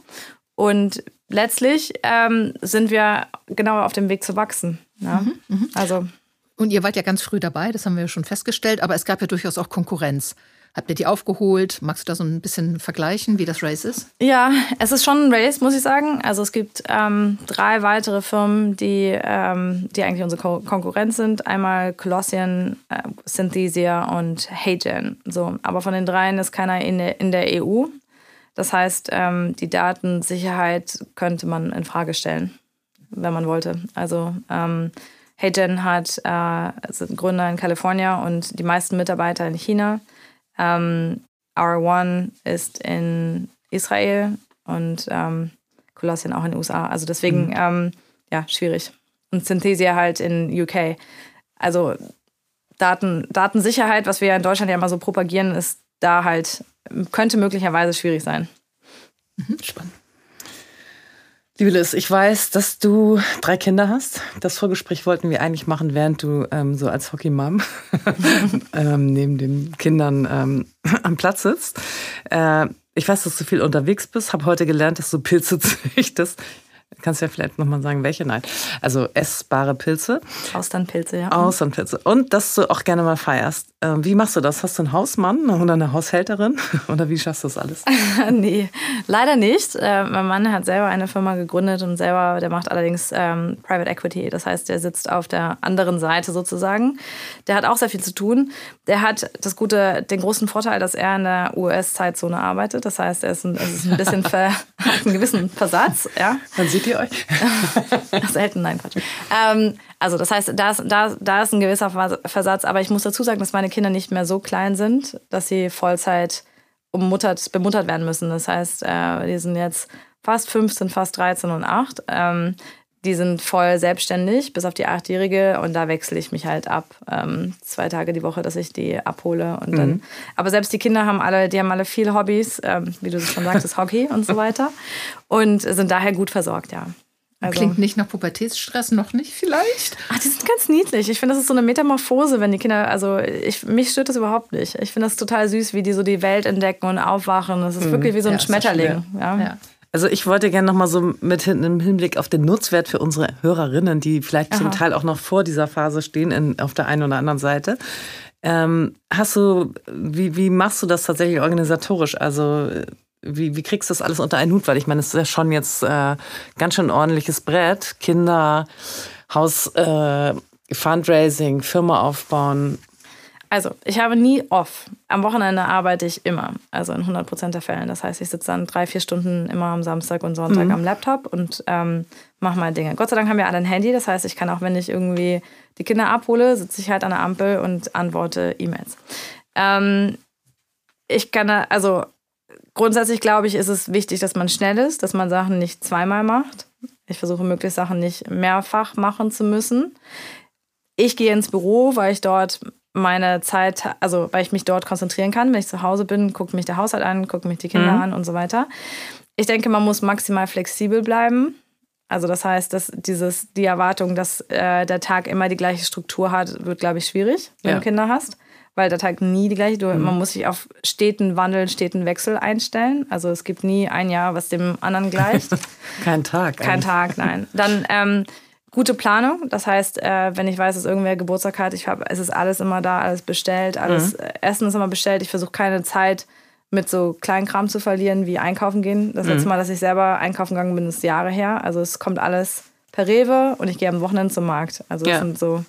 Und letztlich ähm, sind wir genau auf dem Weg zu wachsen. Ja? Mhm, mh. Also und ihr wart ja ganz früh dabei, das haben wir schon festgestellt, aber es gab ja durchaus auch Konkurrenz. Habt ihr die aufgeholt? Magst du da so ein bisschen vergleichen, wie das Race ist? Ja, es ist schon ein Race, muss ich sagen. Also es gibt ähm, drei weitere Firmen, die, ähm, die eigentlich unsere Ko Konkurrenz sind. Einmal Colossian, äh, Synthesia und Heygen. So, aber von den dreien ist keiner in der, in der EU. Das heißt, ähm, die Datensicherheit könnte man in Frage stellen, wenn man wollte. Also ähm, HeyGen hat äh, sind Gründer in Kalifornien und die meisten Mitarbeiter in China. Ähm, R1 ist in Israel und ähm, Colossian auch in den USA. Also deswegen, mhm. ähm, ja, schwierig. Und Synthesia halt in UK. Also Daten, Datensicherheit, was wir ja in Deutschland ja immer so propagieren, ist da halt, könnte möglicherweise schwierig sein. Mhm, spannend. Liebe Liz, ich weiß, dass du drei Kinder hast. Das Vorgespräch wollten wir eigentlich machen, während du ähm, so als Hockey-Mom ähm, neben den Kindern ähm, am Platz sitzt. Äh, ich weiß, dass du viel unterwegs bist, habe heute gelernt, dass du Pilze züchtest. Kannst du ja vielleicht nochmal sagen, welche? Nein. Also essbare Pilze. Austernpilze, ja. Austernpilze. Und dass du auch gerne mal feierst. Ähm, wie machst du das? Hast du einen Hausmann oder eine Haushälterin? Oder wie schaffst du das alles? nee, leider nicht. Äh, mein Mann hat selber eine Firma gegründet und selber, der macht allerdings ähm, Private Equity. Das heißt, der sitzt auf der anderen Seite sozusagen. Der hat auch sehr viel zu tun. Der hat das gute, den großen Vorteil, dass er in der US-Zeitzone arbeitet. Das heißt, er ist ein, ist ein bisschen ver, hat einen gewissen Versatz. Ja. Man sieht ihr euch? Selten, nein, Quatsch. Ähm, also das heißt, da ist, da, da ist ein gewisser Versatz, aber ich muss dazu sagen, dass meine Kinder nicht mehr so klein sind, dass sie Vollzeit ummuttert, bemuttert werden müssen. Das heißt, äh, die sind jetzt fast 15, fast 13 und 8. Ähm, die sind voll selbstständig, bis auf die Achtjährige. Und da wechsle ich mich halt ab. Ähm, zwei Tage die Woche, dass ich die abhole. Und dann, mhm. Aber selbst die Kinder haben alle, die haben alle viele Hobbys, ähm, wie du schon sagtest, Hockey und so weiter. Und sind daher gut versorgt, ja. Also. Klingt nicht nach Pubertätsstress, noch nicht vielleicht? Ach, die sind ganz niedlich. Ich finde, das ist so eine Metamorphose, wenn die Kinder, also ich, mich stört das überhaupt nicht. Ich finde das total süß, wie die so die Welt entdecken und aufwachen. Das ist mhm. wirklich wie so ein ja, Schmetterling. Ja. ja. Also ich wollte gerne noch mal so mit im Hinblick auf den Nutzwert für unsere Hörerinnen, die vielleicht Aha. zum Teil auch noch vor dieser Phase stehen, in, auf der einen oder anderen Seite. Ähm, hast du, wie, wie machst du das tatsächlich organisatorisch? Also wie, wie kriegst du das alles unter einen Hut? Weil ich meine, es ist ja schon jetzt äh, ganz schön ordentliches Brett. Kinder, Haus, äh, Fundraising, Firma aufbauen. Also, ich habe nie off. Am Wochenende arbeite ich immer, also in 100 Prozent der Fällen. Das heißt, ich sitze dann drei, vier Stunden immer am Samstag und Sonntag mhm. am Laptop und ähm, mache mal Dinge. Gott sei Dank haben wir alle ein Handy. Das heißt, ich kann auch, wenn ich irgendwie die Kinder abhole, sitze ich halt an der Ampel und antworte E-Mails. Ähm, ich kann, also grundsätzlich glaube ich, ist es wichtig, dass man schnell ist, dass man Sachen nicht zweimal macht. Ich versuche möglichst Sachen nicht mehrfach machen zu müssen. Ich gehe ins Büro, weil ich dort meine Zeit, also weil ich mich dort konzentrieren kann. Wenn ich zu Hause bin, guckt mich der Haushalt an, guckt mich die Kinder mhm. an und so weiter. Ich denke, man muss maximal flexibel bleiben. Also das heißt, dass dieses, die Erwartung, dass äh, der Tag immer die gleiche Struktur hat, wird, glaube ich, schwierig, wenn ja. du Kinder hast. Weil der Tag nie die gleiche, du, mhm. man muss sich auf steten Wandel, steten Wechsel einstellen. Also es gibt nie ein Jahr, was dem anderen gleicht. Kein Tag. Kein eigentlich. Tag, nein. Dann ähm, gute Planung. Das heißt, äh, wenn ich weiß, dass irgendwer Geburtstag hat, ich hab, es ist alles immer da, alles bestellt, alles mhm. Äh, Essen ist immer bestellt. Ich versuche keine Zeit mit so kleinen Kram zu verlieren, wie einkaufen gehen. Das mhm. letzte Mal, dass ich selber einkaufen gegangen bin, ist Jahre her. Also es kommt alles per Rewe und ich gehe am Wochenende zum Markt. Also das ja. sind so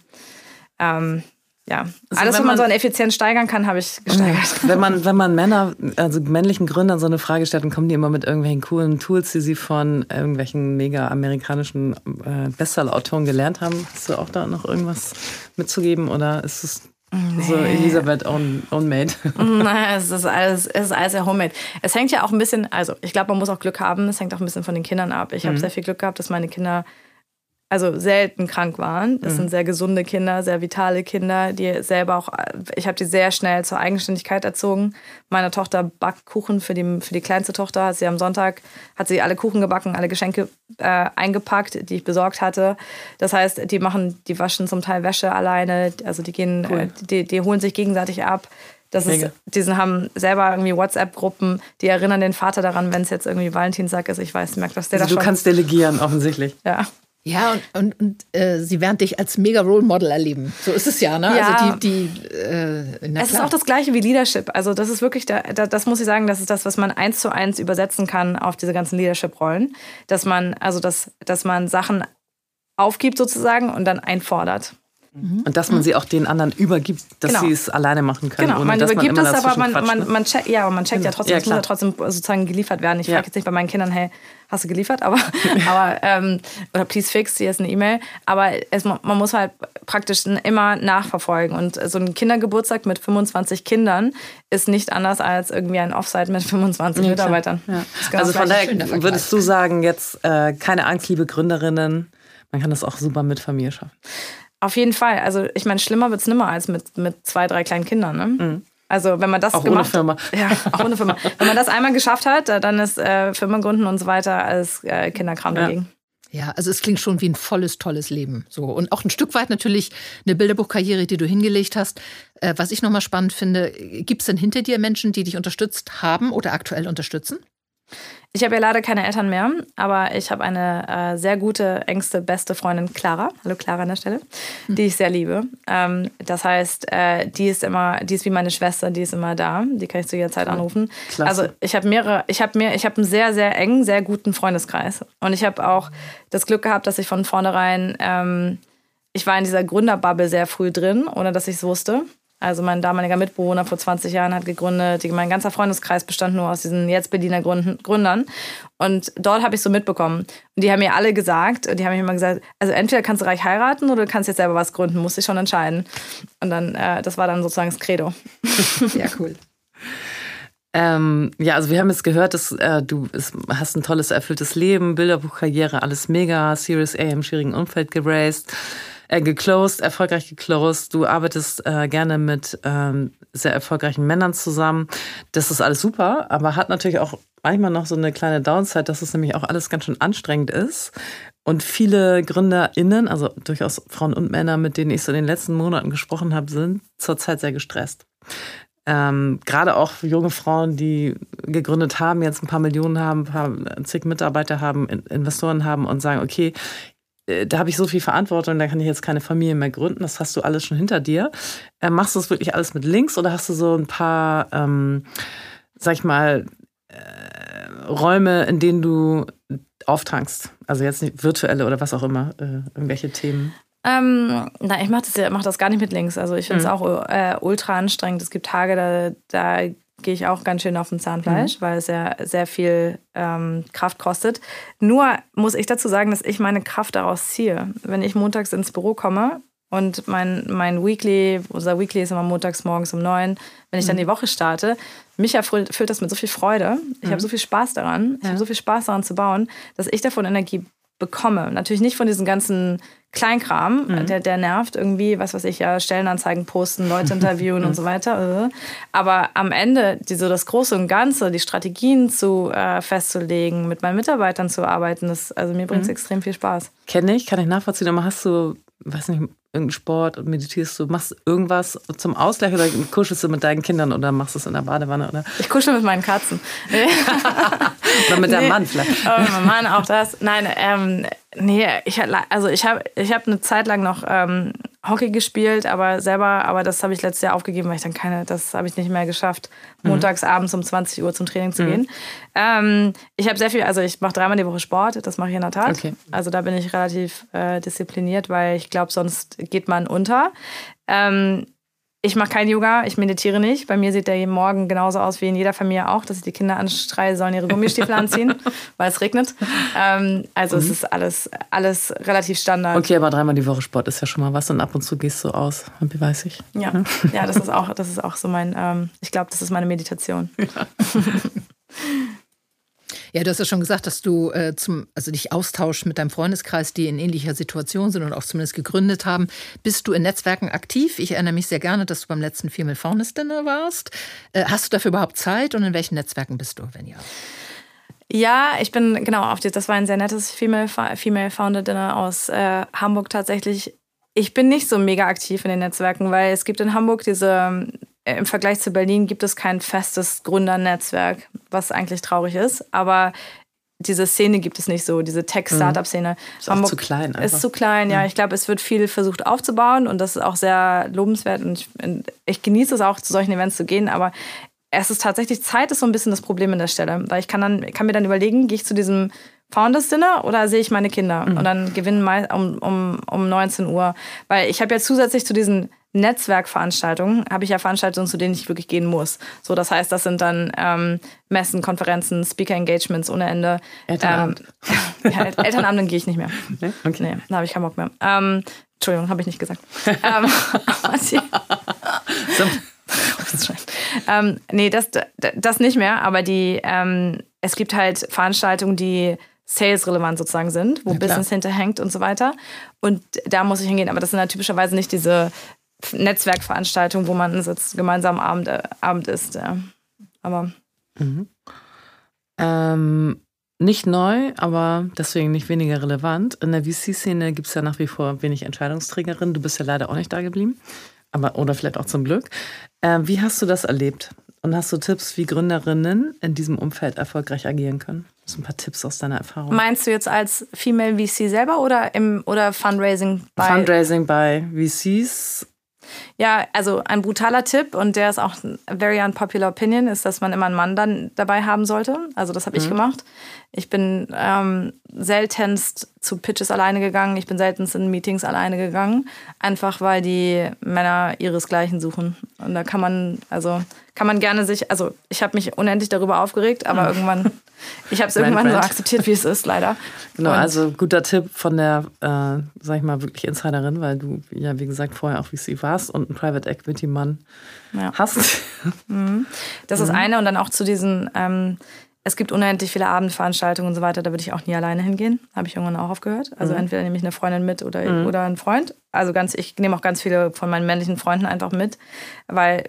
ähm, ja, also alles, was man, so an Effizienz steigern kann, habe ich gesteigert. Wenn man, wenn man Männer, also männlichen Gründern so eine Frage stellt, dann kommen die immer mit irgendwelchen coolen Tools, die sie von irgendwelchen mega amerikanischen äh, Bestseller-Autoren gelernt haben. Hast du auch da noch irgendwas mitzugeben oder ist es Nee. So Elisabeth own, own made. Nein, es ist alles, es ist alles sehr homemade. Es hängt ja auch ein bisschen, also ich glaube, man muss auch Glück haben. Es hängt auch ein bisschen von den Kindern ab. Ich mhm. habe sehr viel Glück gehabt, dass meine Kinder also selten krank waren. Das mhm. sind sehr gesunde Kinder, sehr vitale Kinder, die selber auch, ich habe die sehr schnell zur Eigenständigkeit erzogen. Meine Tochter backt Kuchen für die, für die kleinste Tochter, hat sie am Sonntag, hat sie alle Kuchen gebacken, alle Geschenke äh, eingepackt, die ich besorgt hatte. Das heißt, die machen, die waschen zum Teil Wäsche alleine, also die gehen, cool. äh, die, die holen sich gegenseitig ab. Das ist, die haben selber irgendwie WhatsApp-Gruppen, die erinnern den Vater daran, wenn es jetzt irgendwie Valentinstag ist. Ich weiß, merkt, dass der also da schon. Du kannst delegieren, offensichtlich. Ja. Ja, und, und, und äh, sie werden dich als mega Role Model erleben. So ist es ja, ne? Ja. Also die, die äh, Es ist auch das gleiche wie Leadership. Also das ist wirklich, da, das muss ich sagen, das ist das, was man eins zu eins übersetzen kann auf diese ganzen Leadership-Rollen. Dass man, also dass, dass man Sachen aufgibt sozusagen und dann einfordert. Mhm. Und dass man sie auch den anderen übergibt, dass genau. sie es alleine machen können. Genau, man übergibt es, aber man, man, man checkt, ja, man checkt ja trotzdem, ja, es muss ja trotzdem sozusagen geliefert werden. Ich ja. frage jetzt nicht bei meinen Kindern, hey, hast du geliefert? Aber, aber ähm, oder please fix, hier ist eine E-Mail. Aber es, man muss halt praktisch immer nachverfolgen. Und so ein Kindergeburtstag mit 25 Kindern ist nicht anders als irgendwie ein Offsite mit 25 ja, Mitarbeitern. Ja. Also von daher würdest du sagen, jetzt äh, keine Angst, liebe Gründerinnen, man kann das auch super mit Familie schaffen. Auf jeden Fall. Also ich meine, schlimmer wird es nimmer als mit, mit zwei, drei kleinen Kindern. Ne? Mhm. Also wenn man das auch gemacht, ohne Firma. Ja, auch ohne Firma. wenn man das einmal geschafft hat, dann ist äh, Firmengründen und so weiter als äh, Kinderkram dagegen. Ja, also es klingt schon wie ein volles, tolles Leben. So. Und auch ein Stück weit natürlich eine Bilderbuchkarriere, die du hingelegt hast. Äh, was ich nochmal spannend finde, gibt es denn hinter dir Menschen, die dich unterstützt haben oder aktuell unterstützen? Ich habe ja leider keine Eltern mehr, aber ich habe eine äh, sehr gute, engste, beste Freundin Clara. Hallo Clara an der Stelle, die ich sehr liebe. Ähm, das heißt, äh, die ist immer, die ist wie meine Schwester, die ist immer da. Die kann ich zu jeder Zeit anrufen. Klasse. Also ich habe mehrere, ich habe mir, ich habe einen sehr, sehr engen, sehr guten Freundeskreis. Und ich habe auch das Glück gehabt, dass ich von vornherein, ähm, ich war in dieser Gründerbubble sehr früh drin, ohne dass ich es wusste. Also mein damaliger Mitbewohner vor 20 Jahren hat gegründet. Mein ganzer Freundeskreis bestand nur aus diesen jetzt Berliner Gründern. Und dort habe ich so mitbekommen. Und die haben mir alle gesagt, die haben mir immer gesagt, also entweder kannst du reich heiraten oder du kannst jetzt selber was gründen, musst dich schon entscheiden. Und dann, äh, das war dann sozusagen das Credo. Ja, cool. Ähm, ja, also wir haben jetzt gehört, dass äh, du ist, hast ein tolles, erfülltes Leben, Bilderbuchkarriere, alles mega, Series A im schwierigen Umfeld geraced äh, geclosed, erfolgreich geclosed. Du arbeitest äh, gerne mit ähm, sehr erfolgreichen Männern zusammen. Das ist alles super, aber hat natürlich auch manchmal noch so eine kleine Downside, dass es nämlich auch alles ganz schön anstrengend ist. Und viele GründerInnen, also durchaus Frauen und Männer, mit denen ich so in den letzten Monaten gesprochen habe, sind zurzeit sehr gestresst. Ähm, gerade auch junge Frauen, die gegründet haben, jetzt ein paar Millionen haben, ein paar zig Mitarbeiter haben, Investoren haben und sagen, okay, da habe ich so viel Verantwortung, da kann ich jetzt keine Familie mehr gründen. Das hast du alles schon hinter dir. Äh, machst du das wirklich alles mit Links oder hast du so ein paar, ähm, sag ich mal, äh, Räume, in denen du auftankst? Also jetzt nicht virtuelle oder was auch immer, äh, irgendwelche Themen. Ähm, na, ich mache das, ja, mach das gar nicht mit Links. Also ich finde es mhm. auch äh, ultra anstrengend. Es gibt Tage, da, da gehe ich auch ganz schön auf den Zahnfleisch, mhm. weil es ja sehr viel ähm, Kraft kostet. Nur muss ich dazu sagen, dass ich meine Kraft daraus ziehe. Wenn ich montags ins Büro komme und mein, mein Weekly, unser Weekly ist immer montags morgens um neun, wenn ich dann mhm. die Woche starte, mich erfüllt das mit so viel Freude. Ich mhm. habe so viel Spaß daran. Ich habe so viel Spaß daran zu bauen, dass ich davon Energie bekomme. Natürlich nicht von diesen ganzen Kleinkram, mhm. der, der nervt irgendwie, was weiß ich, ja, Stellenanzeigen posten, Leute interviewen und so weiter. Äh. Aber am Ende, die, so das Große und Ganze, die Strategien zu äh, festzulegen, mit meinen Mitarbeitern zu arbeiten, das, also mir bringt es mhm. extrem viel Spaß. Kenne ich, kann ich nachvollziehen, aber hast du, weiß nicht, irgendeinen Sport und meditierst du, machst irgendwas zum Ausgleich oder kuschelst du mit deinen Kindern oder machst du es in der Badewanne? Oder? Ich kuschel mit meinen Katzen. oder mit deinem Mann vielleicht. Oh, mein Mann, auch das. Nein, ähm, nee, ich, also ich habe ich hab eine Zeit lang noch ähm, Hockey gespielt, aber selber, aber das habe ich letztes Jahr aufgegeben, weil ich dann keine, das habe ich nicht mehr geschafft, mhm. montags abends um 20 Uhr zum Training zu mhm. gehen. Ähm, ich habe sehr viel, also ich mache dreimal die Woche Sport, das mache ich in der Tat. Okay. Also da bin ich relativ äh, diszipliniert, weil ich glaube, sonst geht man unter. Ähm, ich mache kein Yoga, ich meditiere nicht. Bei mir sieht der Morgen genauso aus wie in jeder Familie auch, dass ich die Kinder anstreie, sollen ihre Gummistiefel anziehen, weil es regnet. Ähm, also mhm. es ist alles, alles relativ Standard. Okay, aber dreimal die Woche Sport ist ja schon mal was und ab und zu gehst du aus, wie weiß ich. Ja, ja das, ist auch, das ist auch so mein, ähm, ich glaube, das ist meine Meditation. Ja. Ja, du hast ja schon gesagt, dass du äh, zum, also dich austauschst mit deinem Freundeskreis, die in ähnlicher Situation sind und auch zumindest gegründet haben. Bist du in Netzwerken aktiv? Ich erinnere mich sehr gerne, dass du beim letzten Female Founders Dinner warst. Äh, hast du dafür überhaupt Zeit und in welchen Netzwerken bist du, wenn ja? Ja, ich bin, genau, auf die, das war ein sehr nettes Female, Female Founder Dinner aus äh, Hamburg tatsächlich. Ich bin nicht so mega aktiv in den Netzwerken, weil es gibt in Hamburg diese im Vergleich zu Berlin gibt es kein festes Gründernetzwerk, was eigentlich traurig ist. Aber diese Szene gibt es nicht so, diese Tech-Startup-Szene. Mhm. Ist Hamburg zu klein. Einfach. Ist zu klein, ja. Mhm. Ich glaube, es wird viel versucht aufzubauen und das ist auch sehr lobenswert und ich, ich genieße es auch, zu solchen Events zu gehen, aber es ist tatsächlich, Zeit ist so ein bisschen das Problem an der Stelle, weil ich kann, dann, kann mir dann überlegen, gehe ich zu diesem Founders Dinner oder sehe ich meine Kinder? Mhm. Und dann gewinnen um, um, um 19 Uhr. Weil ich habe ja zusätzlich zu diesen Netzwerkveranstaltungen, habe ich ja Veranstaltungen, zu denen ich wirklich gehen muss. So, das heißt, das sind dann ähm, Messen, Konferenzen, Speaker-Engagements ohne Ende. Elternabend. Ähm, ja, Elternabend gehe ich nicht mehr. Nee, okay. nee da habe ich keinen Bock mehr. Ähm, Entschuldigung, habe ich nicht gesagt. ähm, ähm, nee, das, das nicht mehr, aber die, ähm, es gibt halt Veranstaltungen, die sales-relevant sozusagen sind, wo ja, Business hinterhängt und so weiter. Und da muss ich hingehen. Aber das sind ja typischerweise nicht diese Netzwerkveranstaltungen, wo man sitzt, gemeinsam Abend, äh, Abend isst. Ja. Aber. Mhm. Ähm, nicht neu, aber deswegen nicht weniger relevant. In der VC-Szene gibt es ja nach wie vor wenig Entscheidungsträgerinnen. Du bist ja leider auch nicht da geblieben. Aber, oder vielleicht auch zum Glück. Äh, wie hast du das erlebt? Und hast du Tipps, wie Gründerinnen in diesem Umfeld erfolgreich agieren können? So ein paar Tipps aus deiner Erfahrung. Meinst du jetzt als Female VC selber oder im oder Fundraising bei Fundraising bei VCs? Ja, also ein brutaler Tipp und der ist auch a very unpopular opinion, ist, dass man immer einen Mann dann dabei haben sollte. Also das habe mhm. ich gemacht. Ich bin ähm, seltenst zu Pitches alleine gegangen. Ich bin seltenst in Meetings alleine gegangen. Einfach weil die Männer ihresgleichen suchen. Und da kann man, also kann man gerne sich, also ich habe mich unendlich darüber aufgeregt, aber mhm. irgendwann, ich habe es irgendwann so akzeptiert, wie es ist, leider. Genau, Und also guter Tipp von der, äh, sag ich mal, wirklich Insiderin, weil du ja, wie gesagt, vorher auch wie sie warst und einen Private Equity Mann ja. hast. Mhm. Das ist mhm. eine und dann auch zu diesen, ähm, es gibt unendlich viele Abendveranstaltungen und so weiter, da würde ich auch nie alleine hingehen. Habe ich irgendwann auch aufgehört. Also mhm. entweder nehme ich eine Freundin mit oder, mhm. oder einen Freund. Also ganz, ich nehme auch ganz viele von meinen männlichen Freunden einfach mit, weil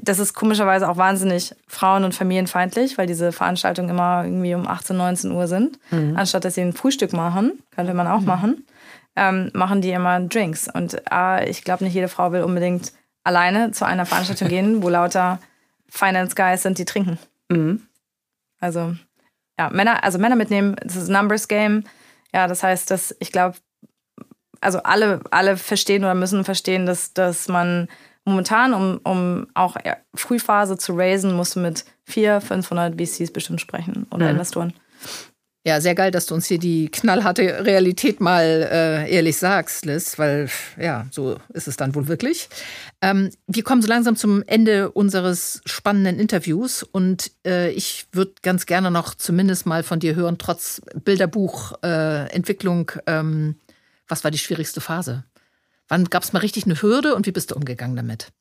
das ist komischerweise auch wahnsinnig frauen- und familienfeindlich, weil diese Veranstaltungen immer irgendwie um 18, 19 Uhr sind. Mhm. Anstatt dass sie ein Frühstück machen, könnte man auch mhm. machen, ähm, machen die immer Drinks. Und äh, ich glaube, nicht jede Frau will unbedingt alleine zu einer Veranstaltung gehen, wo lauter Finance Guys sind, die trinken. Mhm. Also, ja, Männer, also Männer mitnehmen, das ist ein Numbers Game. Ja, das heißt, dass ich glaube, also alle, alle verstehen oder müssen verstehen, dass, dass man momentan, um, um auch Frühphase zu raisen, musst du mit 400, 500 VCs bestimmt sprechen oder mhm. Investoren. Ja, sehr geil, dass du uns hier die knallharte Realität mal äh, ehrlich sagst, Liz, weil ja, so ist es dann wohl wirklich. Ähm, wir kommen so langsam zum Ende unseres spannenden Interviews und äh, ich würde ganz gerne noch zumindest mal von dir hören, trotz Bilderbuchentwicklung, äh, ähm, was war die schwierigste Phase? Wann gab es mal richtig eine Hürde und wie bist du umgegangen damit?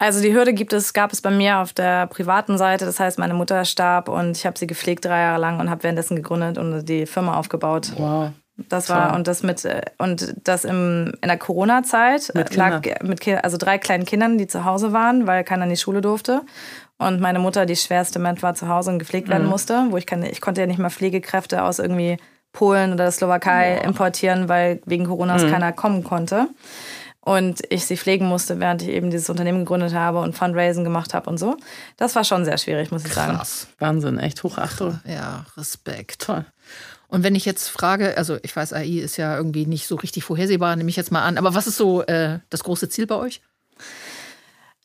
Also die Hürde gibt es, gab es bei mir auf der privaten Seite. Das heißt, meine Mutter starb und ich habe sie gepflegt drei Jahre lang und habe währenddessen gegründet und die Firma aufgebaut. Wow. Das war und das mit und das im, in der Corona-Zeit lag mit also drei kleinen Kindern, die zu Hause waren, weil keiner in die Schule durfte. Und meine Mutter, die schwerste Mensch war zu Hause und gepflegt werden mhm. musste, wo ich kann, ich konnte ja nicht mal Pflegekräfte aus irgendwie Polen oder der Slowakei Boah. importieren, weil wegen Corona mhm. keiner kommen konnte. Und ich sie pflegen musste, während ich eben dieses Unternehmen gegründet habe und Fundraising gemacht habe und so. Das war schon sehr schwierig, muss ich sagen. Krass. Wahnsinn, echt Hochachtung. Ja, Respekt. Toll. Und wenn ich jetzt frage, also ich weiß, AI ist ja irgendwie nicht so richtig vorhersehbar, nehme ich jetzt mal an, aber was ist so äh, das große Ziel bei euch?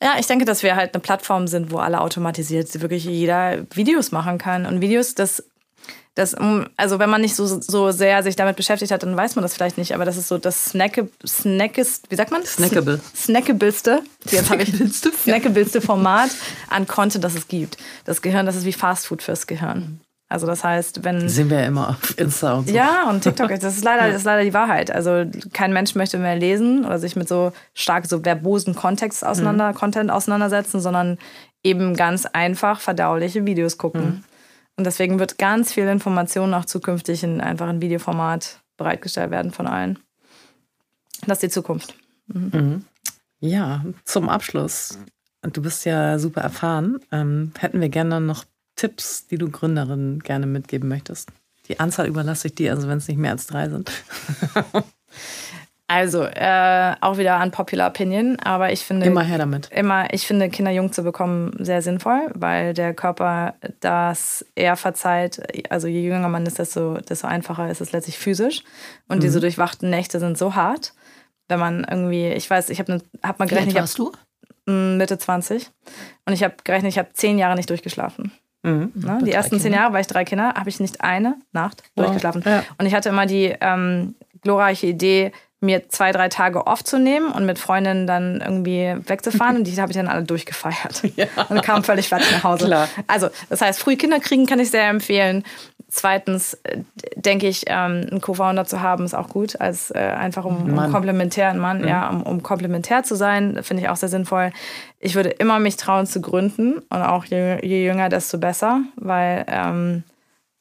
Ja, ich denke, dass wir halt eine Plattform sind, wo alle automatisiert wirklich jeder Videos machen kann. Und Videos, das das, also wenn man nicht so, so sehr sich damit beschäftigt hat, dann weiß man das vielleicht nicht, aber das ist so das Snacke, Snackest, wie sagt man? Snackable. Snackableste, jetzt habe ich Snackableste Format an Content, das es gibt. Das Gehirn, das ist wie Fastfood fürs Gehirn. Also das heißt, wenn... Sehen wir ja immer auf Insta und so. Ja, und TikTok, das ist leider, das ist leider die Wahrheit. Also kein Mensch möchte mehr lesen oder sich mit so stark so verbosen Kontext auseinander, mhm. Content auseinandersetzen, sondern eben ganz einfach verdauliche Videos gucken. Mhm. Und deswegen wird ganz viel Information auch zukünftig in einfach ein Videoformat bereitgestellt werden von allen. Das ist die Zukunft. Mhm. Mhm. Ja, zum Abschluss. Du bist ja super erfahren. Ähm, hätten wir gerne noch Tipps, die du Gründerinnen gerne mitgeben möchtest? Die Anzahl überlasse ich dir, also wenn es nicht mehr als drei sind. Also, äh, auch wieder an Popular Opinion, aber ich finde. Immer her damit. Immer, ich finde, Kinder jung zu bekommen sehr sinnvoll, weil der Körper das eher verzeiht. Also, je jünger man ist, desto, desto einfacher ist es letztlich physisch. Und mhm. diese durchwachten Nächte sind so hart, wenn man irgendwie, ich weiß, ich habe ne, hab mal gerechnet. Wie alt warst du? Mitte 20. Und ich habe gerechnet, ich habe zehn Jahre nicht durchgeschlafen. Mhm. Ne? Die ersten zehn Jahre, weil ich drei Kinder, habe ich nicht eine Nacht wow. durchgeschlafen. Ja. Und ich hatte immer die ähm, glorreiche Idee, mir zwei, drei Tage aufzunehmen und mit Freundinnen dann irgendwie wegzufahren. und die habe ich dann alle durchgefeiert. Ja. Und kam völlig fertig nach Hause. Klar. Also, das heißt, früh Kinder kriegen kann ich sehr empfehlen. Zweitens äh, denke ich, ähm, einen Co-Founder zu haben, ist auch gut, als äh, einfach um, um komplementär, ein Mann, mhm. ja, um, um komplementär zu sein, finde ich auch sehr sinnvoll. Ich würde immer mich trauen zu gründen und auch je, je jünger, desto besser, weil ähm,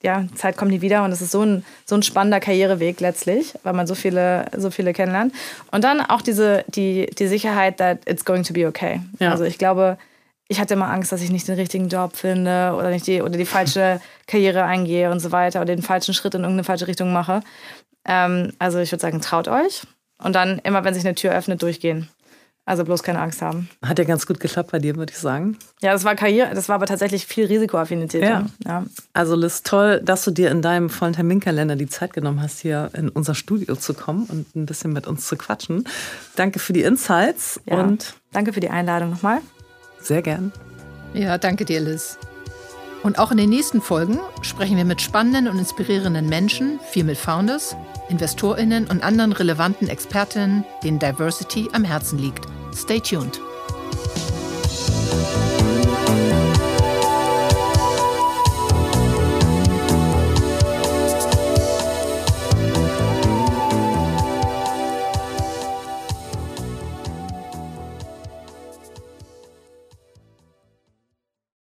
ja, Zeit kommt nie wieder und es ist so ein, so ein spannender Karriereweg letztlich, weil man so viele, so viele kennenlernt. Und dann auch diese, die, die Sicherheit, that it's going to be okay. Ja. Also ich glaube, ich hatte immer Angst, dass ich nicht den richtigen Job finde oder nicht die, oder die falsche Karriere eingehe und so weiter oder den falschen Schritt in irgendeine falsche Richtung mache. Ähm, also ich würde sagen, traut euch und dann immer, wenn sich eine Tür öffnet, durchgehen. Also bloß keine Angst haben. Hat ja ganz gut geklappt bei dir, würde ich sagen. Ja, das war Karriere, das war aber tatsächlich viel Risikoaffinität. Ja. ja. Also Liz, toll, dass du dir in deinem vollen Terminkalender die Zeit genommen hast, hier in unser Studio zu kommen und ein bisschen mit uns zu quatschen. Danke für die Insights ja. und danke für die Einladung nochmal. Sehr gern. Ja, danke dir, Liz. Und auch in den nächsten Folgen sprechen wir mit spannenden und inspirierenden Menschen, viel mit Founders, InvestorInnen und anderen relevanten Expertinnen, denen Diversity am Herzen liegt. Stay tuned.